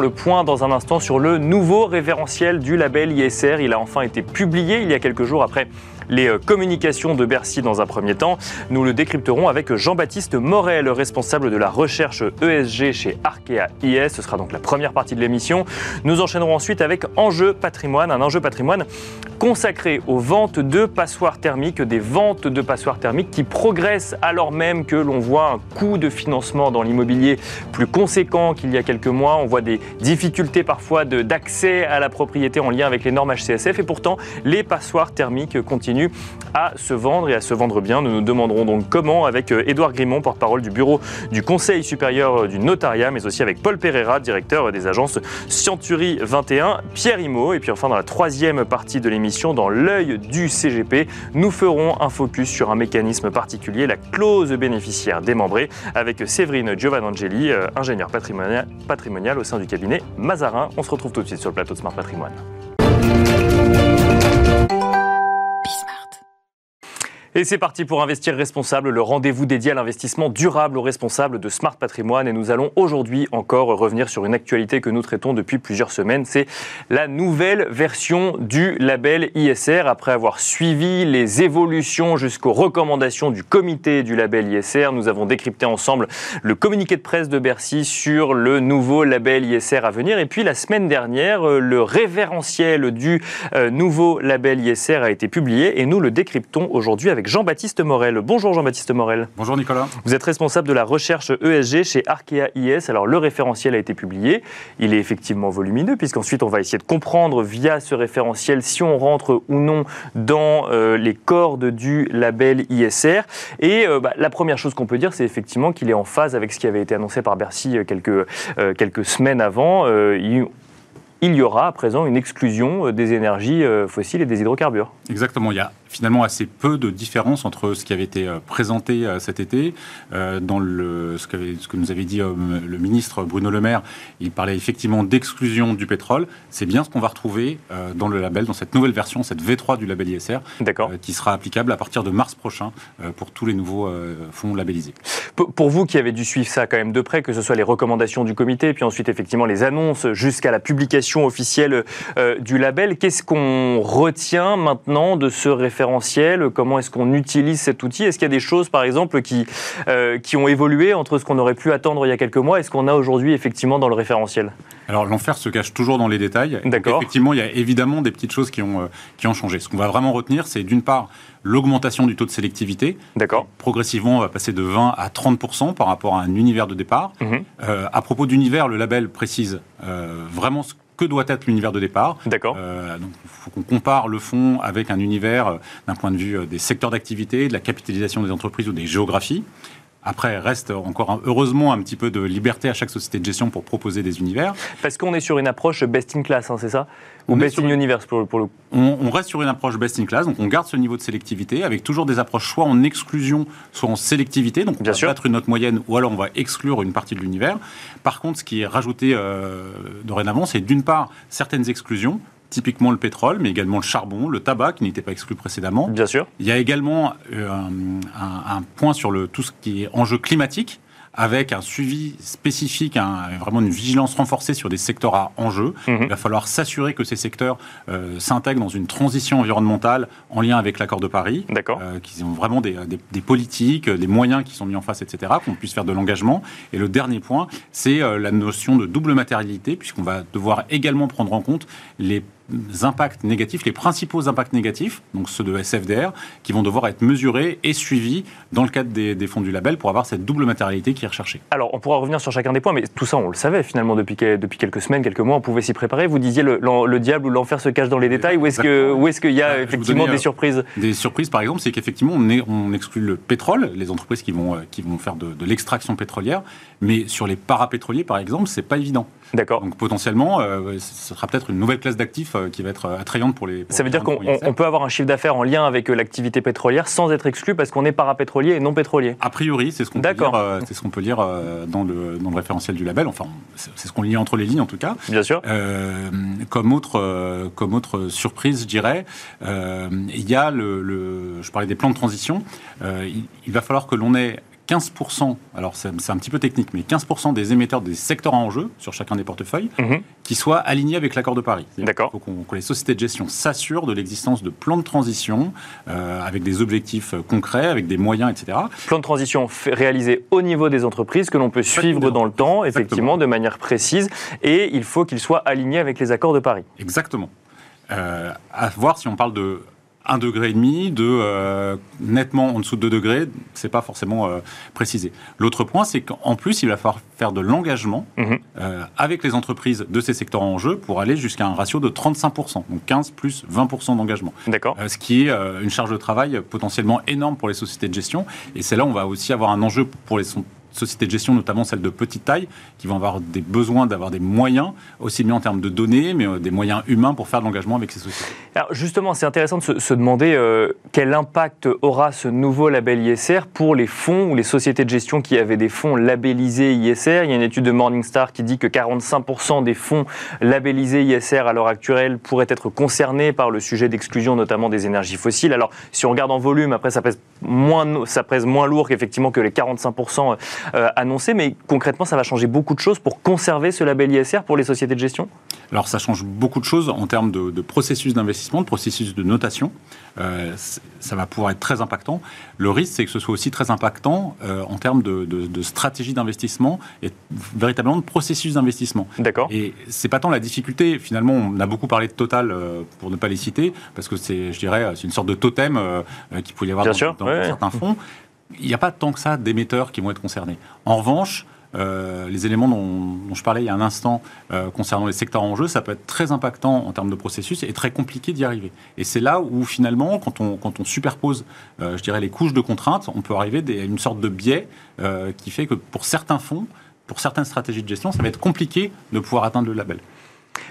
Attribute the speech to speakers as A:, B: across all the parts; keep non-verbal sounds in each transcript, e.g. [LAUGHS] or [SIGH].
A: le point dans un instant sur le nouveau référentiel du label ISR. Il a enfin été publié il y a quelques jours après les euh, communications de Bercy dans un premier temps. Nous le décrypterons avec Jean-Baptiste Morel, responsable de la recherche ESG chez Arkea IS. Ce sera donc la première partie de l'émission. Nous enchaînerons ensuite avec Enjeu patrimoine, un enjeu patrimoine consacré aux ventes de passoires thermiques, des ventes de passoires thermiques qui progressent alors même que l'on voit un coût de financement dans l'immobilier plus conséquent qu'il y a quelques mois. On voit des difficultés parfois d'accès à la propriété en lien avec les normes HCSF et pourtant les passoires thermiques continuent à se vendre et à se vendre bien. Nous nous demanderons donc comment avec euh, Édouard Grimont, porte-parole du bureau du Conseil supérieur euh, du notariat, mais aussi avec Paul Pereira, directeur des agences Scienturi 21, Pierre Imo. Et puis enfin, dans la troisième partie de l'émission, dans l'œil du CGP, nous ferons un focus sur un mécanisme particulier, la clause bénéficiaire démembrée, avec Séverine Giovanangeli, euh, ingénieur patrimonial, patrimonial au sein du cabinet Mazarin. On se retrouve tout de suite sur le plateau de Smart Patrimoine. Et c'est parti pour Investir Responsable, le rendez-vous dédié à l'investissement durable aux responsables de Smart Patrimoine. Et nous allons aujourd'hui encore revenir sur une actualité que nous traitons depuis plusieurs semaines. C'est la nouvelle version du label ISR. Après avoir suivi les évolutions jusqu'aux recommandations du comité du label ISR, nous avons décrypté ensemble le communiqué de presse de Bercy sur le nouveau label ISR à venir. Et puis la semaine dernière, le référentiel du euh, nouveau label ISR a été publié et nous le décryptons aujourd'hui avec Jean-Baptiste Morel. Bonjour Jean-Baptiste Morel.
B: Bonjour Nicolas.
A: Vous êtes responsable de la recherche ESG chez Arkea IS. Alors le référentiel a été publié. Il est effectivement volumineux puisqu'ensuite on va essayer de comprendre via ce référentiel si on rentre ou non dans euh, les cordes du label ISR. Et euh, bah, la première chose qu'on peut dire, c'est effectivement qu'il est en phase avec ce qui avait été annoncé par Bercy euh, quelques, quelques semaines avant. Il, il y aura à présent une exclusion des énergies fossiles et des hydrocarbures.
B: Exactement. Il y a finalement assez peu de différence entre ce qui avait été euh, présenté euh, cet été. Euh, dans le, ce, que, ce que nous avait dit le ministre Bruno Le Maire, il parlait effectivement d'exclusion du pétrole. C'est bien ce qu'on va retrouver dans le label, dans cette nouvelle version, cette V3 du label ISR, qui sera applicable à partir de mars prochain pour tous les nouveaux fonds labellisés.
A: Pour vous qui avez dû suivre ça quand même de près, que ce soit les recommandations du comité, puis ensuite effectivement les annonces jusqu'à la publication officielle du label, qu'est-ce qu'on retient maintenant de ce référendum Comment est-ce qu'on utilise cet outil? Est-ce qu'il y a des choses, par exemple, qui, euh, qui ont évolué entre ce qu'on aurait pu attendre il y a quelques mois et ce qu'on a aujourd'hui effectivement dans le référentiel?
B: Alors l'enfer se cache toujours dans les détails. D'accord. Effectivement, il y a évidemment des petites choses qui ont, euh, qui ont changé. Ce qu'on va vraiment retenir, c'est d'une part l'augmentation du taux de sélectivité.
A: D'accord.
B: Progressivement, on va passer de 20 à 30 par rapport à un univers de départ. Mhm. Euh, à propos d'univers, le label précise vraiment ce que doit être l'univers de départ.
A: D'accord.
B: Euh, donc, il faut qu'on compare le fonds avec un univers euh, d'un point de vue euh, des secteurs d'activité, de la capitalisation des entreprises ou des géographies. Après, reste encore heureusement un petit peu de liberté à chaque société de gestion pour proposer des univers.
A: Parce qu'on est sur une approche best in class, hein, c'est ça? Ou best in universe pour, pour le
B: on, on, reste sur une approche best in class, donc on garde ce niveau de sélectivité avec toujours des approches soit en exclusion, soit en sélectivité. Donc on
A: Bien
B: va
A: sûr.
B: battre une note moyenne ou alors on va exclure une partie de l'univers. Par contre, ce qui est rajouté euh, dorénavant, c'est d'une part certaines exclusions typiquement le pétrole, mais également le charbon, le tabac, qui n'était pas exclu précédemment.
A: Bien sûr.
B: Il y a également euh, un, un, point sur le, tout ce qui est enjeu climatique, avec un suivi spécifique, un, vraiment une vigilance renforcée sur des secteurs à enjeu. Mhm. Il va falloir s'assurer que ces secteurs euh, s'intègrent dans une transition environnementale en lien avec l'accord de Paris.
A: D'accord.
B: Euh, qu'ils ont vraiment des, des, des, politiques, des moyens qui sont mis en face, etc., qu'on puisse faire de l'engagement. Et le dernier point, c'est euh, la notion de double matérialité, puisqu'on va devoir également prendre en compte les impacts négatifs, les principaux impacts négatifs, donc ceux de SFDR, qui vont devoir être mesurés et suivis dans le cadre des, fonds du label pour avoir cette double matérialité qui est recherchée.
A: Alors, on pourra revenir sur chacun des points, mais tout ça, on le savait finalement depuis, depuis quelques semaines, quelques mois, on pouvait s'y préparer. Vous disiez le, le, diable ou l'enfer se cache dans les détails, ou est-ce qu'il y a effectivement des surprises?
B: Des surprises, par exemple, c'est qu'effectivement, on, on, exclut le pétrole, les entreprises qui vont, euh, qui vont faire de, de l'extraction pétrolière, mais sur les parapétroliers, par exemple, c'est pas évident.
A: D'accord.
B: Donc potentiellement, euh, ce sera peut-être une nouvelle classe d'actifs euh, qui va être euh, attrayante pour les.
A: ça veut dire qu'on peut avoir un chiffre d'affaires en lien avec l'activité pétrolière sans être exclu parce qu'on est parapétrolier et non pétrolier.
B: A priori, c'est ce qu'on peut lire, c'est ce qu'on peut lire dans, le, dans le référentiel du label. Enfin, c'est ce qu'on lit entre les lignes en tout cas.
A: Bien sûr.
B: comme autre comme autre surprise, je dirais, il y a le, je parlais des plans de transition. il, il va falloir que l'on ait 15%, alors c'est un petit peu technique, mais 15% des émetteurs des secteurs en jeu sur chacun des portefeuilles mhm. qui soient alignés avec l'accord de Paris.
A: D'accord.
B: Il faut que les sociétés de gestion s'assurent de l'existence de plans de transition euh, avec des objectifs concrets, avec des moyens, etc.
A: Plan de transition réalisé au niveau des entreprises que l'on peut suivre dans le temps, effectivement, de manière précise, et il faut qu'il soit aligné avec les accords de Paris.
B: Exactement. Euh, à voir si on parle de 1 degré et demi, de euh, nettement en dessous de 2 degrés, c'est pas forcément euh, précisé. L'autre point, c'est qu'en plus, il va falloir faire de l'engagement mhm. euh, avec les entreprises de ces secteurs en jeu pour aller jusqu'à un ratio de 35%, donc 15 plus 20% d'engagement.
A: D'accord.
B: ce qui est une charge de travail potentiellement énorme pour les sociétés de gestion. Et c'est là où on va aussi avoir un enjeu pour les sociétés de gestion, notamment celles de petite taille, qui vont avoir des besoins d'avoir des moyens, aussi bien en termes de données, mais euh, des moyens humains pour faire de l'engagement avec ces sociétés.
A: Alors justement, c'est intéressant de se, demander euh, quel impact aura ce nouveau label ISR pour les fonds ou les sociétés de gestion qui avaient des fonds labellisés ISR. Il y a une étude de Morningstar qui dit que 45% des fonds labellisés ISR à l'heure actuelle pourraient être concernés par le sujet d'exclusion, notamment des énergies fossiles. Alors, si on regarde en volume, après, ça pèse moins, ça pèse moins lourd qu'effectivement que les 45% euh, annoncé, mais concrètement, ça va changer beaucoup de choses pour conserver ce label ISR pour les sociétés de gestion?
B: Alors, ça change beaucoup de choses en termes de, processus d'investissement, de processus de notation. Euh, ça va pouvoir être très impactant. Le risque, c'est que ce soit aussi très impactant euh, en termes de, stratégie d'investissement et véritablement de processus d'investissement.
A: D'accord.
B: Et c'est pas tant la difficulté. Finalement, on a beaucoup parlé de Total pour ne pas les citer, parce que c'est, je dirais, c'est une sorte de totem qui pouvait y avoir dans, certains fonds il n'y a pas tant que ça d'émetteurs qui vont être concernés. En revanche, euh, les éléments dont, je parlais il y a un instant euh, concernant les secteurs en jeu, ça peut être très impactant en termes de processus et très compliqué d'y arriver. Et c'est là où finalement, quand on, superpose, euh, je dirais, les couches de contraintes, on peut arriver à une sorte de biais qui fait que pour certains fonds, pour certaines stratégies de gestion, ça va être compliqué de pouvoir atteindre le label.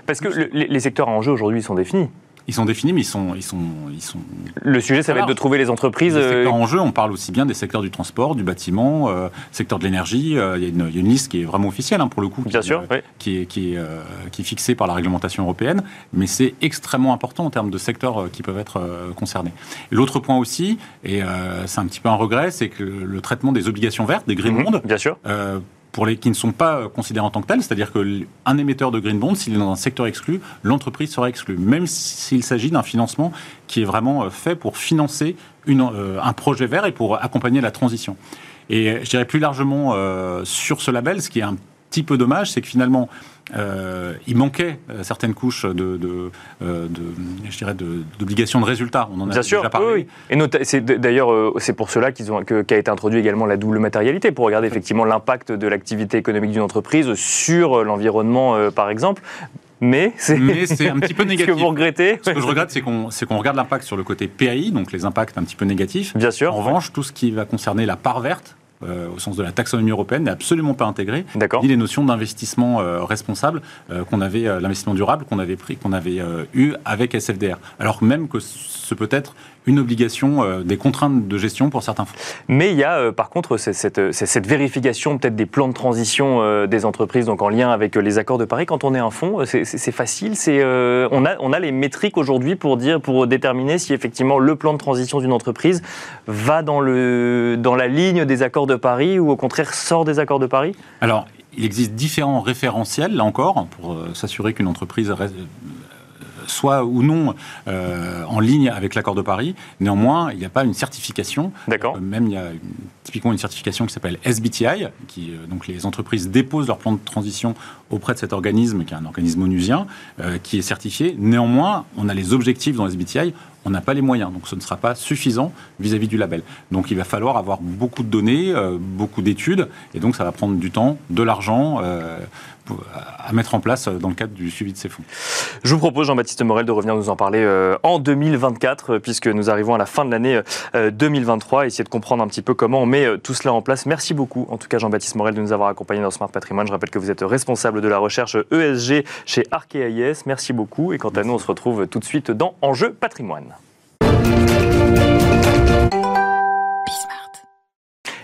A: Parce que les secteurs en jeu aujourd'hui sont définis.
B: Ils sont définis, mais ils sont, ils sont, ils sont.
A: Le sujet, ça va être de trouver les entreprises. Les
B: secteurs euh, en jeu, on parle aussi bien des secteurs du transport, du bâtiment, euh, secteur de l'énergie. Euh, il, y a une, liste qui est vraiment officielle hein, pour le coup,
A: bien
B: qui,
A: sûr,
B: qui, est, qui, est, qui est fixée par la réglementation européenne, mais c'est extrêmement important en termes de secteurs qui peuvent être concernés. L'autre point aussi, et c'est un petit peu un regret, c'est que le traitement des obligations vertes, des green mhm, bonds,
A: bien sûr
B: pour les qui ne sont pas euh, considérés en tant que tels, c'est-à-dire qu'un émetteur de green bond, s'il est dans un secteur exclu, l'entreprise sera exclue, même s'il s'agit d'un financement qui est vraiment euh, fait pour financer euh, un projet vert et pour accompagner la transition. Et je dirais plus largement sur ce label, ce qui est un petit peu dommage, c'est que finalement, euh, il manquait euh, certaines couches de, de, euh, de je dirais, d'obligations de, résultats.
A: On en a Bien sûr, parlé. Oui, Et c'est d'ailleurs c'est pour cela qu'ils ont qu'a été introduit également la double matérialité pour regarder effectivement l'impact de l'activité économique d'une entreprise sur l'environnement, par exemple. Mais c'est
B: un petit peu négatif. [LAUGHS]
A: ce que vous regrettez.
B: Ce que je regrette, c'est qu'on qu'on regarde l'impact sur le côté PAI, donc les impacts un petit peu négatifs.
A: Bien sûr.
B: En revanche, tout ce qui va concerner la part verte, euh, au sens de la taxonomie européenne, n'est absolument pas intégré, ni les notions d'investissement euh, responsable euh, qu'on avait, l'investissement durable qu'on avait pris, qu'on avait eu avec SFDR. Alors même que ce peut être une obligation euh, des contraintes de gestion pour certains fonds.
A: Mais il y a euh, par contre cette, cette, vérification peut-être des plans de transition euh, des entreprises, donc en lien avec les accords de Paris. Quand on est un fonds, c'est facile. C'est on, a, on a les métriques aujourd'hui pour dire, pour déterminer si effectivement le plan de transition d'une entreprise va dans, le, dans la ligne des accords de Paris ou au contraire sort des accords de Paris?
B: Alors, il existe différents référentiels, là encore, pour s'assurer qu'une entreprise soit ou non en ligne avec l'accord de Paris. Néanmoins, il n'y a pas une certification.
A: D'accord.
B: même il y a typiquement une certification qui s'appelle SBTI, qui donc les entreprises déposent leur plan de transition auprès de cet organisme, qui est un organisme onusien, qui est certifié. Néanmoins, on a les objectifs dans SBTI on n'a pas les moyens, donc ce ne sera pas suffisant vis-à-vis du label. Donc il va falloir avoir beaucoup de données, euh, beaucoup d'études, et donc ça va prendre du temps, de l'argent. Euh, à mettre en place dans le cadre du suivi de ces fonds.
A: Je vous propose, Jean-Baptiste Morel, de revenir nous en parler euh, en 2024, puisque nous arrivons à la fin de l'année 2023, et essayer de comprendre un petit peu comment on met tout cela en place. Merci beaucoup, en tout cas, Jean-Baptiste Morel, de nous avoir accompagnés dans Smart Patrimoine. Je rappelle que vous êtes responsable de la recherche ESG chez Arkea Merci beaucoup, et quant à nous, on se retrouve tout de suite dans Enjeu Patrimoine.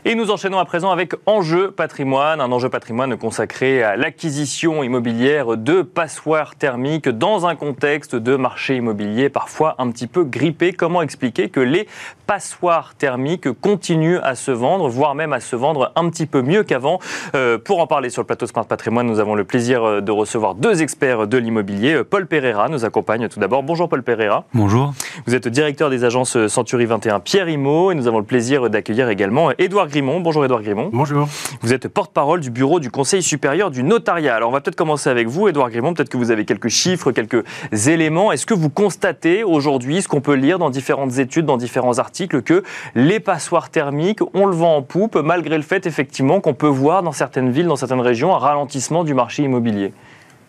A: Et nous enchaînons à présent avec Enjeu patrimoine, un enjeu patrimoine consacré à l'acquisition immobilière de passoires thermiques dans un contexte de marché immobilier parfois un petit peu grippé. Comment expliquer que les passoires thermiques continuent à se vendre, voire même à se vendre un petit peu mieux qu'avant euh, Pour en parler sur le plateau Smart Patrimoine, nous avons le plaisir euh, de recevoir deux experts de l'immobilier. Paul Pereira nous accompagne tout d'abord. Bonjour Paul Pereira.
C: Bonjour.
A: Vous êtes directeur des agences Century 21 Pierre Imo et nous avons le plaisir d'accueillir également Édouard Grimont. Bonjour Édouard Grimont.
D: Bonjour.
A: Vous êtes porte-parole du bureau du Conseil supérieur du notariat. Alors on va peut-être commencer avec vous, Édouard Grimont. Peut-être que vous avez quelques chiffres, quelques éléments. Est-ce que vous constatez aujourd'hui ce qu'on peut lire dans différentes études, dans différents articles, que les passoires thermiques, on le vend en poupe, malgré le fait effectivement qu'on peut voir dans certaines villes, dans certaines régions, un ralentissement du marché immobilier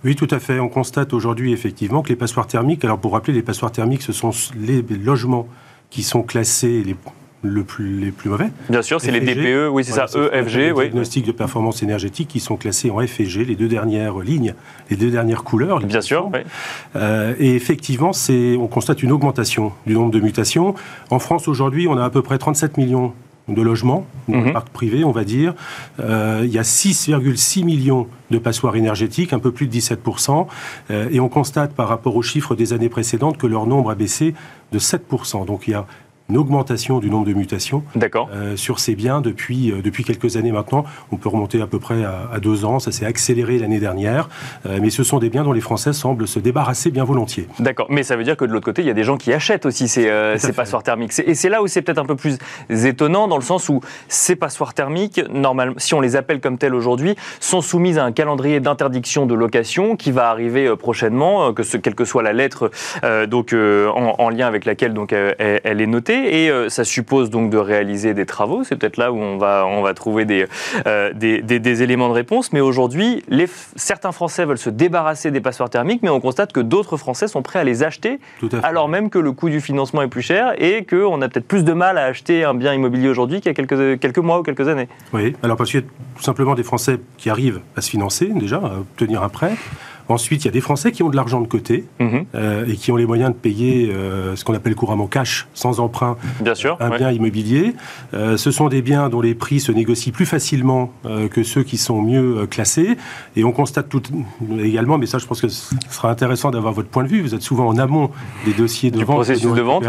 D: oui, tout à fait. On constate aujourd'hui effectivement que les passoires thermiques, alors pour rappeler, les passoires thermiques, ce sont les logements qui sont classés, le plus, les plus mauvais.
A: Bien sûr, c'est les DPE, oui, c'est ça, EFG.
D: Oui. Diagnostics de performance énergétique qui sont classés en F et G, les deux dernières lignes, les deux dernières couleurs.
A: Bien sûr, oui.
D: Euh, et effectivement, on constate une augmentation du nombre de mutations. En France, aujourd'hui, on a à peu près 37 millions de logements, dans le parc privé, on va dire. Euh, il y a 6,6 millions de passoires énergétiques, un peu plus de 17%. Euh, et on constate par rapport aux chiffres des années précédentes que leur nombre a baissé de 7%. Donc il y a une augmentation du nombre de mutations euh, sur ces biens depuis, euh, depuis quelques années maintenant. On peut remonter à peu près à, deux ans. Ça s'est accéléré l'année dernière. Euh, mais ce sont des biens dont les Français semblent se débarrasser bien volontiers.
A: D'accord. Mais ça veut dire que de l'autre côté, il y a des gens qui achètent aussi ces, ces passoires thermiques. Et c'est là où c'est peut-être un peu plus étonnant, dans le sens où ces passoires thermiques, normalement, si on les appelle comme telles aujourd'hui, sont soumises à un calendrier d'interdiction de location qui va arriver prochainement, que ce, quelle que soit la lettre donc, en, lien avec laquelle donc, elle est notée et euh, ça suppose donc de réaliser des travaux. C'est peut-être là où on va, on va trouver des, euh, des, des, éléments de réponse. Mais aujourd'hui, certains Français veulent se débarrasser des passoires thermiques, mais on constate que d'autres Français sont prêts à les acheter, alors même que le coût du financement est plus cher et qu'on a peut-être plus de mal à acheter un bien immobilier aujourd'hui qu'il y a quelques, quelques mois ou quelques années.
D: Oui, alors parce qu'il y a tout simplement des Français qui arrivent à se financer déjà, à obtenir un prêt. Ensuite, il y a des Français qui ont de l'argent de côté mhm. euh, et qui ont les moyens de payer euh, ce qu'on appelle couramment cash, sans emprunt,
A: Bien sûr,
D: un bien immobilier. Euh, ce sont des biens dont les prix se négocient plus facilement que ceux qui sont mieux classés. Et on constate tout, également, mais ça je pense que ce sera intéressant d'avoir votre point de vue, vous êtes souvent en amont des dossiers de
A: du
D: vente.
A: processus de vente,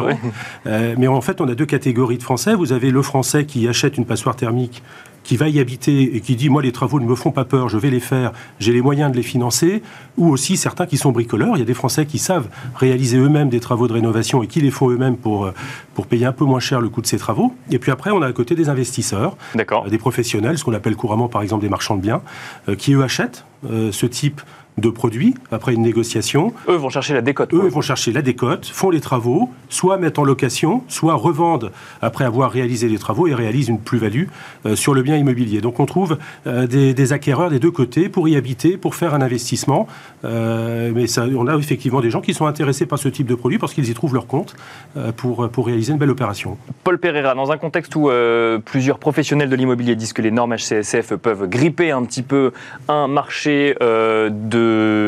D: mais en fait, on a deux catégories de Français. Vous avez le Français qui achète une passoire thermique qui va y habiter et qui dit moi les travaux ne me font pas peur, je vais les faire, j'ai les moyens de les financer, ou aussi certains qui sont bricoleurs. Il y a des Français qui savent réaliser eux-mêmes des travaux de rénovation et qui les font eux-mêmes pour, euh, pour payer un peu moins cher le coût de ces travaux. Et puis après, on a à côté des investisseurs, euh, des professionnels, ce qu'on appelle couramment par exemple des marchands de biens, euh, qui eux achètent ce type de produits après une négociation.
A: Eux vont chercher la décote.
D: Eux vont chercher la décote, font les travaux, soit mettent en location, soit revendent après avoir réalisé les travaux et réalisent une plus-value euh, sur le bien immobilier. Donc on trouve euh, des, acquéreurs des deux côtés pour y habiter, pour faire un investissement. Euh, mais ça, on a effectivement des gens qui sont intéressés par ce type de produit parce qu'ils y trouvent leur compte pour, pour réaliser une belle opération.
A: Paul Pereira, dans un contexte où plusieurs professionnels de l'immobilier disent que les normes HCSF peuvent gripper un petit peu un marché de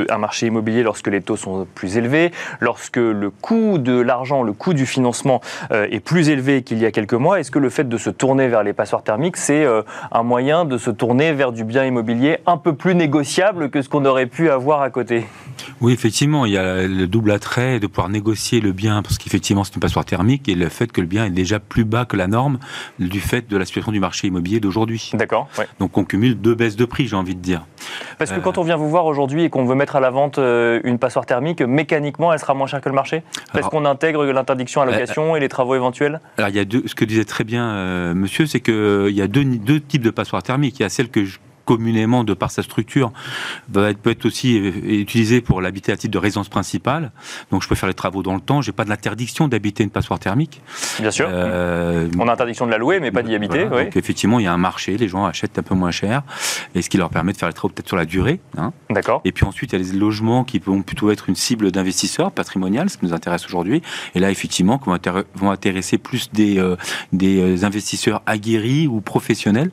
A: un marché immobilier lorsque les taux sont plus élevés, lorsque le coût de l'argent, le coût du financement euh, est plus élevé qu'il y a quelques mois Est-ce que le fait de se tourner vers les passoires thermiques, c'est euh, un moyen de se tourner vers du bien immobilier un peu plus négociable que ce qu'on aurait pu avoir à côté?
C: Oui, effectivement, il y a le double attrait de pouvoir négocier le bien, parce qu'effectivement c'est une passoire thermique, et le fait que le bien est déjà plus bas que la norme du fait de la situation du marché immobilier d'aujourd'hui.
A: D'accord.
C: Donc on cumule deux baisses de prix, j'ai envie de dire.
A: Parce que quand on vient vous voir aujourd'hui, et qu'on veut mettre à la vente euh, une passoire thermique, mécaniquement, elle sera moins chère que le marché Parce qu'on intègre l'interdiction à location et les travaux éventuels
C: Alors, il y a deux, ce que disait très bien euh, monsieur, c'est qu'il y a deux, deux types de passoires thermiques. Il y a celle que je communément, de par sa structure, va être, peut être aussi utilisé pour l'habiter à titre de résidence principale. Donc je peux faire les travaux dans le temps. J'ai pas d'interdiction d'habiter une passoire thermique.
A: Bien sûr. Euh, On a interdiction de la louer, mais pas d'y habiter.
C: Donc effectivement, il y a un marché. Les gens achètent un peu moins cher, et ce qui leur permet de faire les travaux peut-être sur la durée.
A: Hein. D'accord.
C: Et puis ensuite, il y a les logements qui vont plutôt être une cible d'investisseurs patrimonial, ce qui nous intéresse aujourd'hui. Et là, effectivement, vont intéresser plus des, euh, des euh, investisseurs aguerris ou professionnels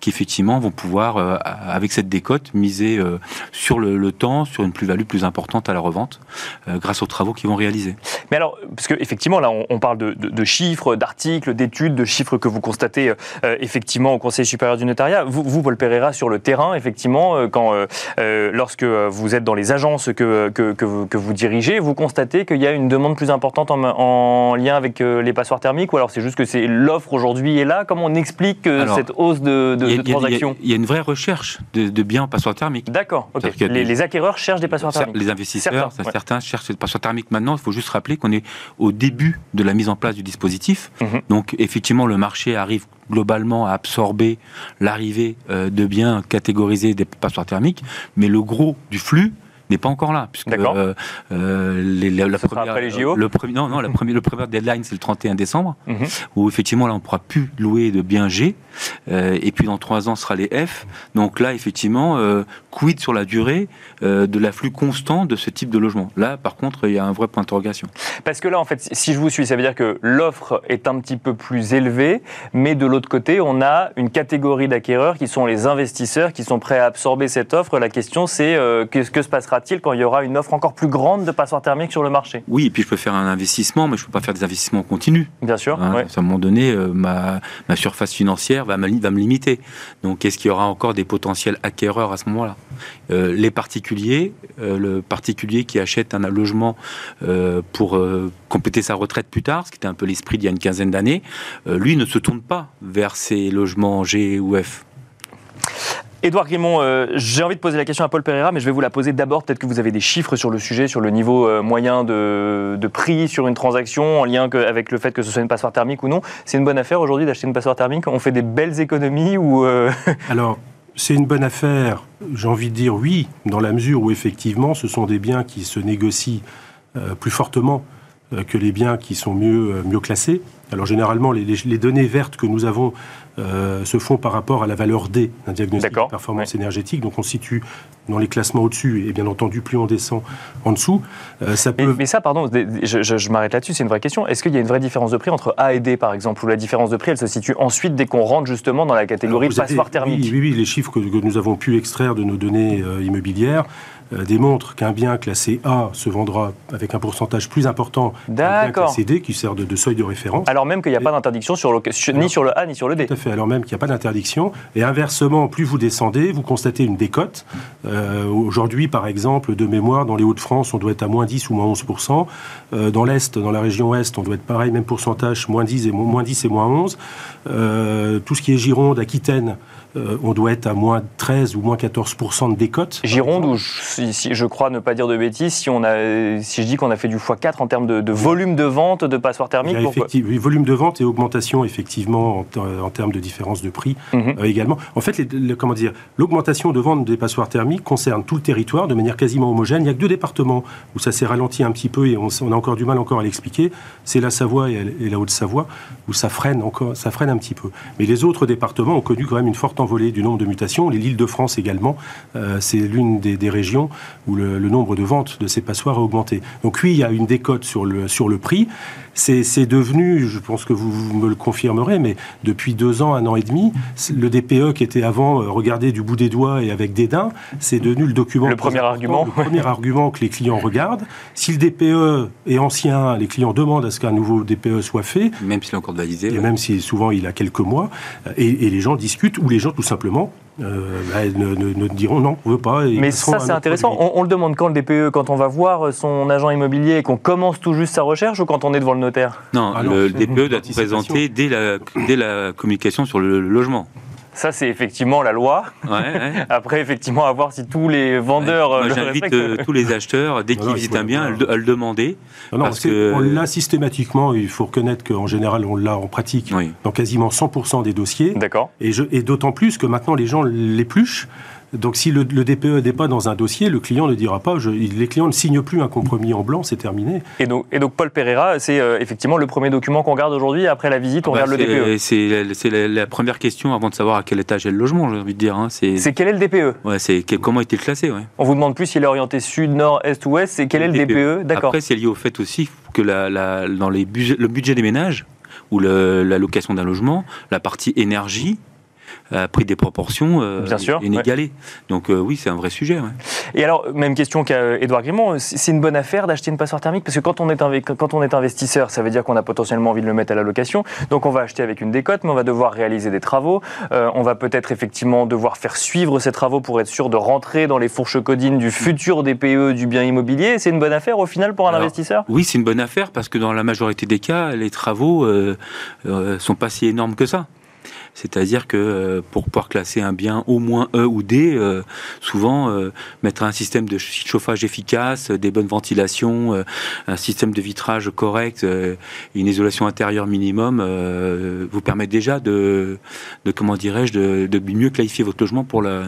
C: qui effectivement vont pouvoir euh, avec cette décote, miser euh, sur le, temps, sur une plus-value plus importante à la revente, euh, grâce aux travaux qu'ils vont réaliser.
A: Mais alors, parce qu'effectivement, là, on, parle de, chiffres, d'articles, d'études, de chiffres que vous constatez effectivement au Conseil supérieur du notariat. Vous, vous, Paul Pereira, sur le terrain, effectivement, quand, lorsque vous êtes dans les agences que, que, vous, dirigez, vous constatez qu'il y a une demande plus importante en, lien avec les passoires thermiques, ou alors c'est juste que c'est l'offre aujourd'hui est là? Comment on explique cette hausse de, de transactions
C: Il y, a une vraie recherche de, biens en passoire thermique.
A: D'accord. Les, acquéreurs cherchent des passoires thermiques.
C: Les investisseurs, certains, cherchent des passoires thermiques. Maintenant, il faut juste rappeler qu'on est au début de la mise en place du dispositif. Mhm. Donc, effectivement, le marché arrive globalement à absorber l'arrivée euh, de biens catégorisés des passoires thermiques, mais le gros du flux n'est pas encore là.
A: Puisque, euh,
C: euh, les, la, première, les JO le premier, non, non, la première, le premier deadline, c'est le 31 décembre, mhm. où effectivement, là, on ne pourra plus louer de biens G. Euh, et puis, dans trois ans, ce sera les F. Donc là, effectivement, euh, quid sur la durée euh, de l'afflux constant de ce type de logement? Là, par contre, il y a un vrai point d'interrogation.
A: Parce que là, en fait, si je vous suis, ça veut dire que l'offre est un petit peu plus élevée, mais de l'autre côté, on a une catégorie d'acquéreurs qui sont les investisseurs qui sont prêts à absorber cette offre. La question, c'est qu'est-ce que se passera quand il y aura une offre encore plus grande de passoires thermiques sur le marché?
C: Oui, et puis je peux faire un investissement, mais je ne peux pas faire des investissements continus.
A: Bien sûr.
C: Hein, À un moment donné, euh, ma, surface financière va me, va me limiter. Donc, est-ce qu'il y aura encore des potentiels acquéreurs à ce moment-là? Euh, Les particuliers, euh, le particulier qui achète un logement pour compléter sa retraite plus tard, ce qui était un peu l'esprit d'il y a une quinzaine d'années, lui ne se tourne pas vers ces logements G ou F.
A: Édouard Grimont, euh, j'ai envie de poser la question à Paul Pereira, mais je vais vous la poser d'abord. Peut-être que vous avez des chiffres sur le sujet, sur le niveau euh, moyen de, prix sur une transaction, en lien avec le fait que ce soit une passoire thermique ou non. C'est une bonne affaire aujourd'hui d'acheter une passoire thermique? On fait des belles économies ou
D: euh, [LAUGHS] Alors, c'est une bonne affaire, j'ai envie de dire oui, dans la mesure où effectivement ce sont des biens qui se négocient plus fortement que les biens qui sont mieux, classés. Alors généralement, les, données vertes que nous avons euh, se font par rapport à la valeur D d'un diagnostic de performance énergétique. Donc on situe dans les classements au-dessus et bien entendu plus on descend en dessous.
A: Euh, ça peut... mais, ça, pardon, je, m'arrête là-dessus, c'est une vraie question. Est-ce qu'il y a une vraie différence de prix entre A et D par exemple, ou la différence de prix elle se situe ensuite dès qu'on rentre justement dans la catégorie passoire thermique?
D: Oui, oui, les chiffres que, nous avons pu extraire de nos données euh, immobilières démontrent qu'un bien classé A se vendra avec un pourcentage plus important qu'un bien classé D qui sert de, seuil de référence.
A: Alors même qu'il n'y a pas d'interdiction sur ni sur le A ni sur le D
D: alors même qu'il n'y a pas d'interdiction. Et inversement, plus vous descendez, vous constatez une décote. Euh, aujourd'hui, par exemple, de mémoire, dans les Hauts-de-France, on doit être à moins 10 ou moins 11 euh, Dans l'Est, dans la région Ouest, on doit être pareil, même pourcentage, moins 10 et moins, 10 et moins 11. Euh, tout ce qui est Gironde, Aquitaine, euh, on doit être à moins 13 ou moins 14% de décote.
A: Gironde, où je, si, je crois ne pas dire de bêtises, si, on a, si je dis qu'on a fait du x4 en termes de, volume de vente de passoires thermiques
D: Oui, volume de vente et augmentation effectivement en, termes de différence de prix mhm. euh, également. En fait, comment dire, l'augmentation de vente des passoires thermiques concerne tout le territoire de manière quasiment homogène. Il n'y a que deux départements où ça s'est ralenti un petit peu et on, a encore du mal encore à l'expliquer. C'est la Savoie et, la Haute-Savoie où ça freine encore, ça freine un petit peu. Mais les autres départements ont connu quand même une forte envolée du nombre de mutations. L'île de France également, euh, c'est l'une des, régions où le, nombre de ventes de ces passoires a augmenté. Donc oui, il y a une décote sur le, sur le prix c'est devenu, je pense que vous, me le confirmerez, mais depuis deux ans, un an et demi, le DPE qui était avant euh, regardé du bout des doigts et avec dédain, c'est devenu le document.
A: Le premier argument.
D: Le premier argument que les clients regardent. Si le DPE est ancien, les clients demandent à ce qu'un nouveau DPE soit fait.
C: Même s'il est encore validé.
D: Et même si souvent il a quelques mois. Et, et les gens discutent, ou les gens tout simplement euh, bah, ne, diront non, on veut pas.
A: Mais ça, c'est intéressant. On, le demande quand le DPE Quand on va voir son agent immobilier et qu'on commence tout juste sa recherche ou quand on est devant le notaire?
C: Non, ah le, DPE doit être présenté dès la, dès la communication sur le logement.
A: Ça, c'est effectivement la loi. [LAUGHS] Après, effectivement, à voir si tous les vendeurs.
C: Moi, j'invite tous les acheteurs, dès qu'ils visitent un bien, à le demander.
D: parce que... On l'a systématiquement, il faut reconnaître qu'en général, on l'a en pratique dans quasiment 100% des dossiers.
A: D'accord.
D: Et, et d'autant plus que maintenant, les gens l'épluchent. Donc si le, DPE n'est pas dans un dossier, le client ne dira pas, les clients ne signent plus un compromis en blanc, c'est terminé.
A: Et donc, et donc Paul Pereira, c'est euh, effectivement le premier document qu'on regarde aujourd'hui, après la visite, on bah, regarde le DPE.
C: C'est la, première question avant de savoir à quel étage est le logement, j'ai envie de dire. Hein.
A: C'est quel est le DPE
C: ouais, C'est comment est-il classé ouais.
A: On vous demande plus s'il est orienté sud, nord, est ou ouest, c'est quel est le DPE, e?
C: D'accord. Après, c'est lié au fait aussi que la, dans les le budget des ménages, ou la location d'un logement, la partie énergie, a pris des proportions euh, inégalées. Donc euh, oui, c'est un vrai sujet.
A: Et alors, même question qu'à Edouard Grimont, c'est une bonne affaire d'acheter une passoire thermique? Parce que quand on, est quand on est investisseur, ça veut dire qu'on a potentiellement envie de le mettre à la location. Donc on va acheter avec une décote, mais on va devoir réaliser des travaux. Euh, on va peut-être effectivement devoir faire suivre ces travaux pour être sûr de rentrer dans les fourches codines du futur DPE du bien immobilier. C'est une bonne affaire au final pour un investisseur?
C: Oui, c'est une bonne affaire parce que dans la majorité des cas, les travaux ne sont pas si énormes que ça. C'est-à-dire que euh, pour pouvoir classer un bien au moins E ou D, euh, souvent euh, mettre un système de chauffage efficace, des bonnes ventilations, un système de vitrage correct, une isolation intérieure minimum, vous permet déjà de, de comment dirais-je, de, de, mieux qualifier votre logement pour la,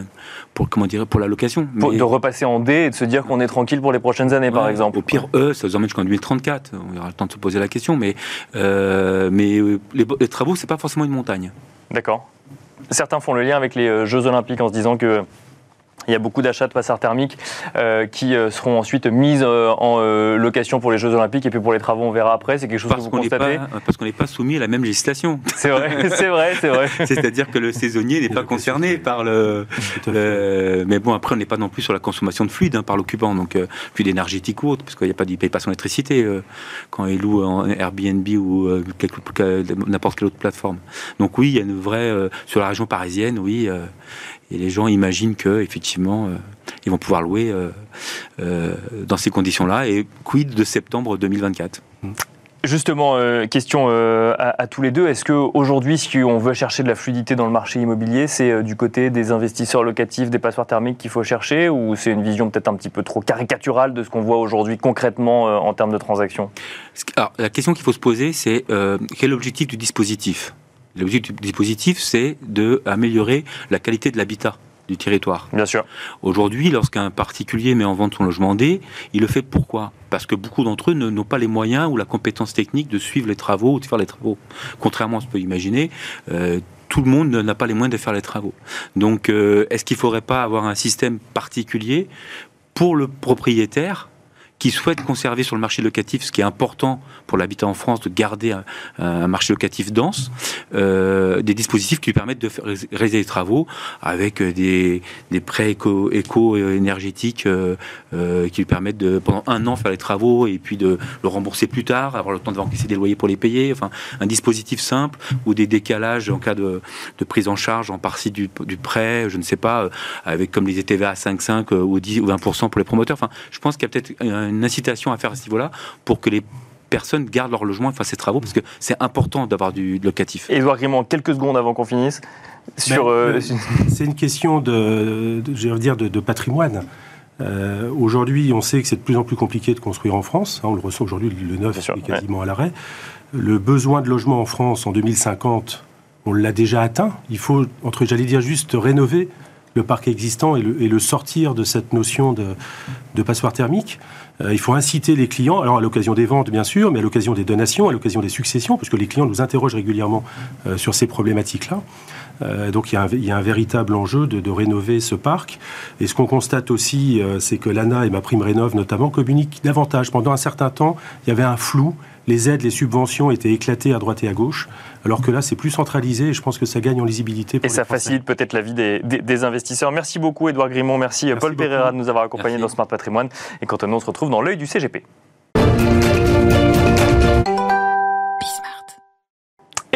C: pour comment dirais, pour la location.
A: de repasser en D et de se dire qu'on est tranquille pour les prochaines années, par exemple.
C: Au pire, E, ça vous emmène jusqu'en 2034. On aura le temps de se poser la question, mais mais les, les travaux, c'est pas forcément une montagne.
A: D'accord. Certains font le lien avec les euh, Jeux Olympiques en se disant que il y a beaucoup d'achats de passoires thermiques euh, qui euh, seront ensuite mises euh, en location pour les Jeux Olympiques et puis pour les travaux, on verra après. C'est quelque chose
C: parce
A: que vous constatez
C: Parce qu'on n'est pas soumis à la même législation.
A: C'est vrai, [LAUGHS] c'est vrai, c'est vrai.
C: C'est-à-dire que le saisonnier n'est pas concerné par le, Mais bon, après, on n'est pas non plus sur la consommation de fluide hein, par l'occupant, donc fluide énergétique ou autre, parce qu'il n'y a pas, il paye pas son électricité quand il loue en Airbnb ou n'importe quelle autre plateforme. Donc oui, il y a une vraie sur la région parisienne, oui et les gens imaginent que effectivement, euh, ils vont pouvoir louer euh, euh, dans ces conditions-là. Et quid de septembre 2024
A: Justement, question à, tous les deux. Est-ce qu'aujourd'hui, si on veut chercher de la fluidité dans le marché immobilier, c'est du côté des investisseurs locatifs, des passoires thermiques qu'il faut chercher ou c'est une vision peut-être un petit peu trop caricaturale de ce qu'on voit aujourd'hui concrètement en termes de transactions?
C: Alors, la question qu'il faut se poser, c'est quel est l'objectif du dispositif? L'objectif du dispositif, c'est d'améliorer la qualité de l'habitat du territoire.
A: Bien sûr.
C: Aujourd'hui, lorsqu'un particulier met en vente son logement D, il le fait pourquoi? Parce que beaucoup d'entre eux n'ont pas les moyens ou la compétence technique de suivre les travaux ou de faire les travaux. Contrairement à ce qu'on peut imaginer, euh, tout le monde n'a pas les moyens de faire les travaux. Donc, euh, est-ce qu'il ne faudrait pas avoir un système particulier pour le propriétaire qui souhaitent conserver sur le marché locatif, ce qui est important pour l'habitat en France, de garder un, marché locatif dense, euh, des dispositifs qui lui permettent de réaliser des travaux avec des, des prêts éco, énergétiques euh, euh, qui lui permettent de, pendant un an, faire les travaux et puis de le rembourser plus tard, avoir le temps de encaisser des loyers pour les payer. Enfin, un dispositif simple ou des décalages en cas de, prise en charge en partie du, du, prêt, je ne sais pas, avec comme les TVA à 5,5 ou 10 ou 20% pour les promoteurs. Enfin, je pense qu'il y a peut-être une incitation à faire à ce niveau-là pour que les personnes gardent leur logement et fassent ces travaux parce que c'est important d'avoir du locatif.
A: Edouard Grimont, quelques secondes avant qu'on finisse.
D: Sur, ben, euh, c'est une question de, je veux dire, de, patrimoine. Euh, aujourd'hui, on sait que c'est de plus en plus compliqué de construire en France. Hein, on le ressent aujourd'hui, le neuf est quasiment à l'arrêt. Le besoin de logement en France en 2050, on l'a déjà atteint. Il faut, entre, j'allais dire, juste rénover le parc existant et le, sortir de cette notion de, de passoire thermique. Euh, il faut inciter les clients, alors à l'occasion des ventes bien sûr, mais à l'occasion des donations, à l'occasion des successions, parce que les clients nous interrogent régulièrement euh, sur ces problématiques-là. Euh, donc il y, a un, véritable enjeu de, de rénover ce parc. Et ce qu'on constate aussi, c'est que l'ANA et ma prime rénove notamment communiquent davantage. Pendant un certain temps, il y avait un flou les aides, les subventions étaient éclatées à droite et à gauche, alors que là, c'est plus centralisé et je pense que ça gagne en lisibilité.
A: et ça facilite peut-être la vie des, investisseurs. Merci beaucoup, Edouard Grimont. Merci, Paul Pereira de nous avoir accompagnés dans Smart Patrimoine. Et quand on, on se retrouve dans l'œil du CGP.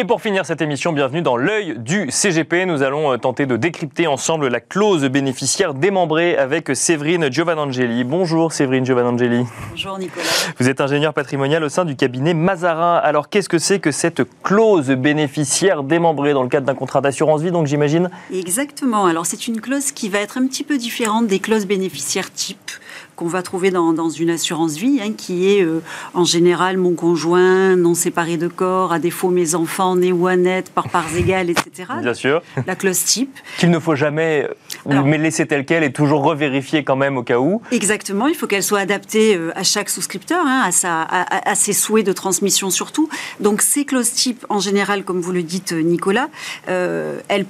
A: Et pour finir cette émission, bienvenue dans l'œil du CGP. Nous allons euh, tenter de décrypter ensemble la clause bénéficiaire démembrée avec Séverine Giovanangeli. Bonjour Séverine Giovanangeli.
E: Bonjour Nicolas.
A: Vous êtes ingénieur patrimonial au sein du cabinet Mazarin. Alors qu'est-ce que c'est que cette clause bénéficiaire démembrée dans le cadre d'un contrat d'assurance vie, donc j'imagine?
E: Exactement. Alors c'est une clause qui va être un petit peu différente des clauses bénéficiaires type qu'on va trouver dans, dans, une assurance vie, hein, qui est euh, en général mon conjoint, non séparé de corps, à défaut mes enfants, nés ou à par parts égales, etc.
A: Bien sûr.
E: La clause type.
A: Qu'il ne faut jamais euh, Alors, mais laisser telle qu'elle et toujours revérifier quand même au cas où.
E: Exactement, il faut qu'elle soit adaptée euh, à chaque souscripteur, hein, à, sa, à, à, ses souhaits de transmission surtout. Donc ces clauses type, en général, comme vous le dites Nicolas, euh, elles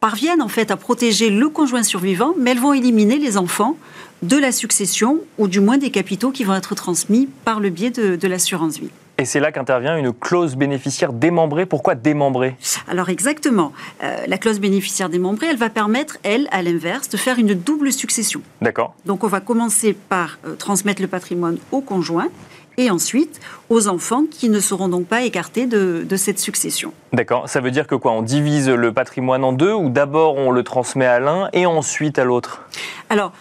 E: parviennent en fait à protéger le conjoint survivant, mais elles vont éliminer les enfants de la succession ou du moins des capitaux qui vont être transmis par le biais de, de l'assurance vie.
A: Et c'est là qu'intervient une clause bénéficiaire démembrée. Pourquoi démembrée
E: Alors exactement. Euh, la clause bénéficiaire démembrée, elle va permettre, elle, à l'inverse, de faire une double succession.
A: D'accord.
E: Donc on va commencer par euh, transmettre le patrimoine au conjoint et ensuite aux enfants qui ne seront donc pas écartés de, de cette succession.
A: D'accord. Ça veut dire que quoi? On divise le patrimoine en deux ou d'abord on le transmet à l'un et ensuite à l'autre?
E: Alors,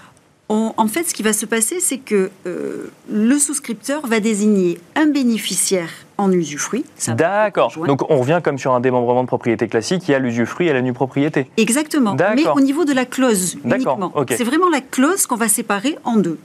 E: on, en fait, ce qui va se passer, c'est que euh, le souscripteur va désigner un bénéficiaire en usufruit.
A: D'accord. Donc on revient comme sur un démembrement de propriété classique, il y a l'usufruit et la nue propriété.
E: Exactement. Mais au niveau de la clause uniquement. Okay. C'est vraiment la clause qu'on va séparer en deux.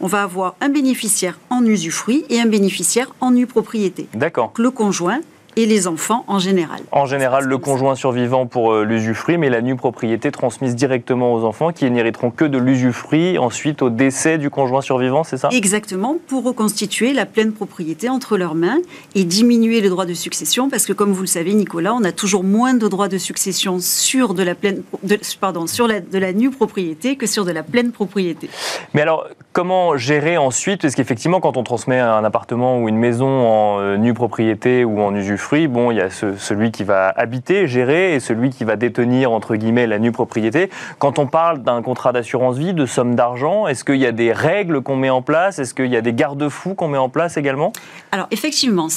E: On va avoir un bénéficiaire en usufruit et un bénéficiaire en nue propriété.
A: D'accord.
E: Le conjoint et les enfants en général.
A: En général, le conjoint survivant pour euh, l'usufruit, mais la nue propriété transmise directement aux enfants qui n'hériteront que de l'usufruit ensuite au décès du conjoint survivant, c'est ça?
E: Exactement, pour reconstituer la pleine propriété entre leurs mains et diminuer le droit de succession, parce que comme vous le savez, Nicolas, on a toujours moins de droits de succession sur de la pleine, de, pardon, sur la, de la nue propriété que sur de la pleine propriété.
A: Mais alors, comment gérer ensuite? Parce qu'effectivement, quand on transmet un appartement ou une maison en euh, nue propriété ou en usufruit, bon, il y a ce, celui qui va habiter, gérer, et celui qui va détenir, entre guillemets, la nue propriété. Quand on parle d'un contrat d'assurance vie, de somme d'argent, est-ce qu'il y a des règles qu'on met en place? Est-ce qu'il y a des garde-fous qu'on met en place également?
E: Alors, effectivement,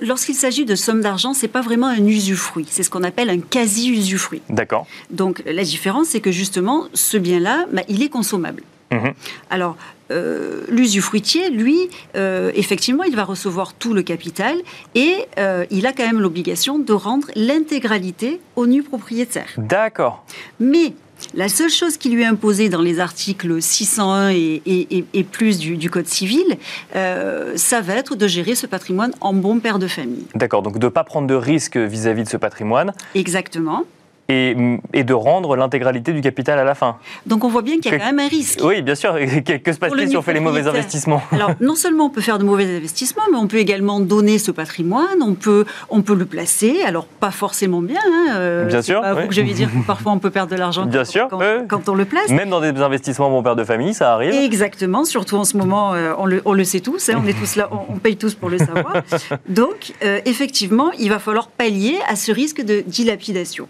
E: lorsqu'il s'agit de somme d'argent, c'est pas vraiment un usufruit. C'est ce qu'on appelle un quasi-usufruit.
A: D'accord.
E: Donc, la différence, c'est que justement, ce bien-là, bah, il est consommable. Mmh. Alors, euh, l'usufruitier, lui, euh, effectivement, il va recevoir tout le capital et euh, il a quand même l'obligation de rendre l'intégralité au nu propriétaire.
A: D'accord.
E: Mais la seule chose qui lui est imposée dans les articles 601 et, et, et plus du, du, Code civil, euh, ça va être de gérer ce patrimoine en bon père de famille.
A: D'accord, donc de ne pas prendre de risques vis-à-vis de ce patrimoine.
E: Exactement.
A: Et, et, de rendre l'intégralité du capital à la fin.
E: Donc on voit bien qu'il y a quand même un risque.
A: Oui, bien sûr. [LAUGHS] Que, que se passe-t-il si on fait les mauvais investissements?
E: Alors non seulement on peut faire de mauvais investissements, mais on peut également donner ce patrimoine, on peut, on peut le placer, alors pas forcément bien. Hein,
A: euh, bien sûr.
E: Pas oui. que je vais dire que [LAUGHS] parfois on peut perdre de l'argent
A: quand,
E: sûr,
A: quand,
E: euh, quand, on le place.
A: Même dans des investissements bon père de famille, ça arrive.
E: Exactement, surtout en ce moment, euh, on, le, on, le, sait tous, hein, on est tous là, on, on, paye tous pour le savoir. [LAUGHS] Donc euh, effectivement, il va falloir pallier à ce risque de dilapidation.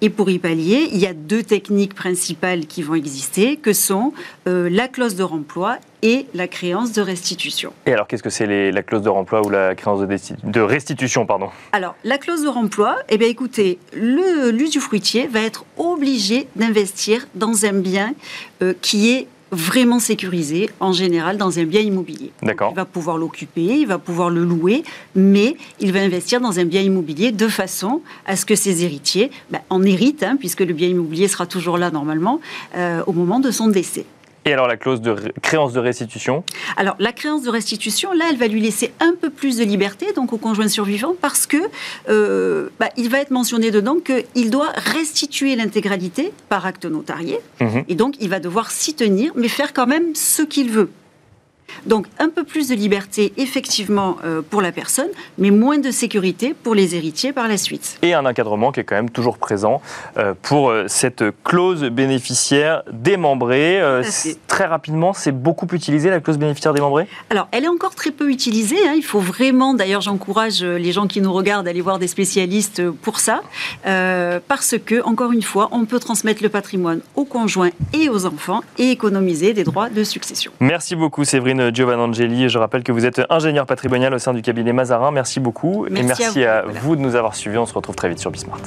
E: Et pour y pallier, il y a deux techniques principales qui vont exister, que sont euh, la clause de remploi et la créance de restitution.
A: Et alors, qu'est-ce que c'est la clause de remploi ou la créance de, de restitution pardon?
E: Alors, la clause de remploi, eh bien, écoutez, l'usufruitier va être obligé d'investir dans un bien euh, qui est vraiment sécurisé en général dans un bien immobilier.
A: D'accord.
E: Il va pouvoir l'occuper, il va pouvoir le louer, mais il va investir dans un bien immobilier de façon à ce que ses héritiers ben, en héritent, hein, puisque le bien immobilier sera toujours là normalement euh, au moment de son décès.
A: Et alors la clause de créance de restitution?
E: Alors la créance de restitution, là, elle va lui laisser un peu plus de liberté, donc au conjoint survivant, parce que euh, bah, il va être mentionné dedans qu'il doit restituer l'intégralité par acte notarié, mmh. et donc il va devoir s'y tenir, mais faire quand même ce qu'il veut. Donc un peu plus de liberté effectivement euh, pour la personne, mais moins de sécurité pour les héritiers par la suite.
A: Et un encadrement qui est quand même toujours présent euh, pour euh, cette clause bénéficiaire démembrée. Euh, très rapidement, c'est beaucoup utilisé la clause bénéficiaire démembrée?
E: Alors elle est encore très peu utilisée. Hein. Il faut vraiment, d'ailleurs j'encourage les gens qui nous regardent à aller voir des spécialistes pour ça, parce que, encore une fois, on peut transmettre le patrimoine aux conjoints et aux enfants et économiser des droits de succession.
A: Merci beaucoup Séverine Céline Giovanangeli. Je rappelle que vous êtes ingénieur patrimonial au sein du cabinet Mazarin. Merci beaucoup
E: Merci
A: et merci
E: à
A: à
E: vous,
A: vous de nous avoir suivis. On se retrouve très vite sur Bismart.